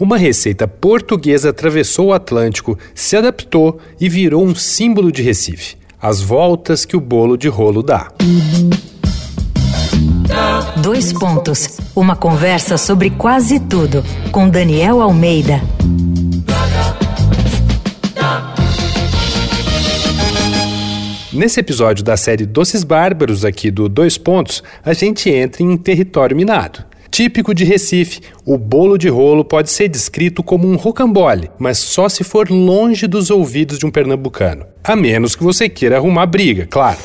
uma receita portuguesa atravessou o Atlântico, se adaptou e virou um símbolo de Recife. As voltas que o bolo de rolo dá. Dois pontos. Uma conversa sobre quase tudo com Daniel Almeida. Nesse episódio da série Doces Bárbaros aqui do Dois Pontos, a gente entra em território minado. Típico de Recife, o bolo de rolo pode ser descrito como um rocambole, mas só se for longe dos ouvidos de um pernambucano. A menos que você queira arrumar briga, claro.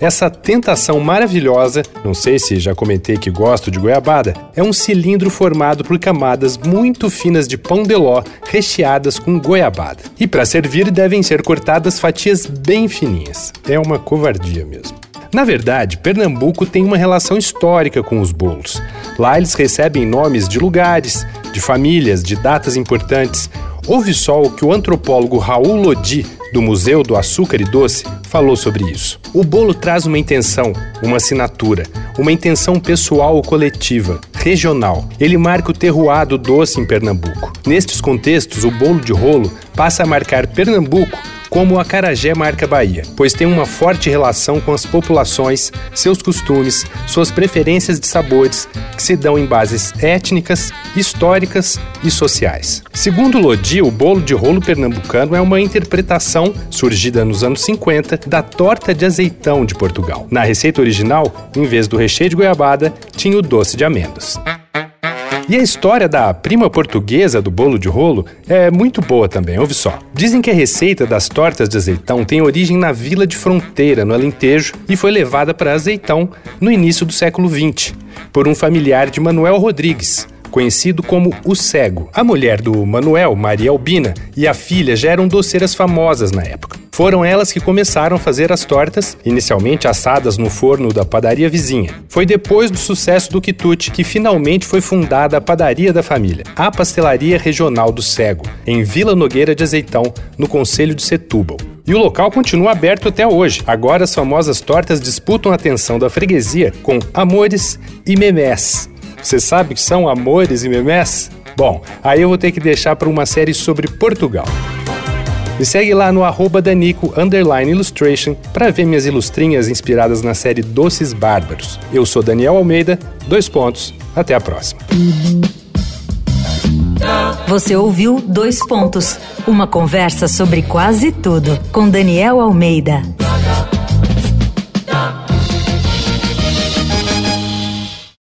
Essa tentação maravilhosa, não sei se já comentei que gosto de goiabada, é um cilindro formado por camadas muito finas de pão de ló recheadas com goiabada. E para servir devem ser cortadas fatias bem fininhas. É uma covardia mesmo. Na verdade, Pernambuco tem uma relação histórica com os bolos. Lá eles recebem nomes de lugares, de famílias, de datas importantes. Ouve só o que o antropólogo Raul Lodi, do Museu do Açúcar e Doce, falou sobre isso. O bolo traz uma intenção, uma assinatura, uma intenção pessoal ou coletiva, regional. Ele marca o terroir do doce em Pernambuco. Nestes contextos, o bolo de rolo passa a marcar Pernambuco como o acarajé marca Bahia, pois tem uma forte relação com as populações, seus costumes, suas preferências de sabores, que se dão em bases étnicas, históricas e sociais. Segundo Lodi, o bolo de rolo pernambucano é uma interpretação, surgida nos anos 50, da torta de azeitão de Portugal. Na receita original, em vez do recheio de goiabada, tinha o doce de amêndoas. E a história da prima portuguesa do bolo de rolo é muito boa também, ouve só. Dizem que a receita das tortas de azeitão tem origem na vila de Fronteira, no Alentejo, e foi levada para Azeitão no início do século XX, por um familiar de Manuel Rodrigues, conhecido como o Cego. A mulher do Manuel, Maria Albina, e a filha já eram doceiras famosas na época. Foram elas que começaram a fazer as tortas, inicialmente assadas no forno da padaria vizinha. Foi depois do sucesso do quitute que finalmente foi fundada a padaria da família, a Pastelaria Regional do Cego, em Vila Nogueira de Azeitão, no Conselho de Setúbal. E o local continua aberto até hoje. Agora as famosas tortas disputam a atenção da freguesia com amores e memés. Você sabe que são amores e memés? Bom, aí eu vou ter que deixar para uma série sobre Portugal. Me segue lá no arroba Danico Illustration para ver minhas ilustrinhas inspiradas na série Doces Bárbaros. Eu sou Daniel Almeida, dois pontos, até a próxima. Você ouviu Dois Pontos, uma conversa sobre quase tudo com Daniel Almeida.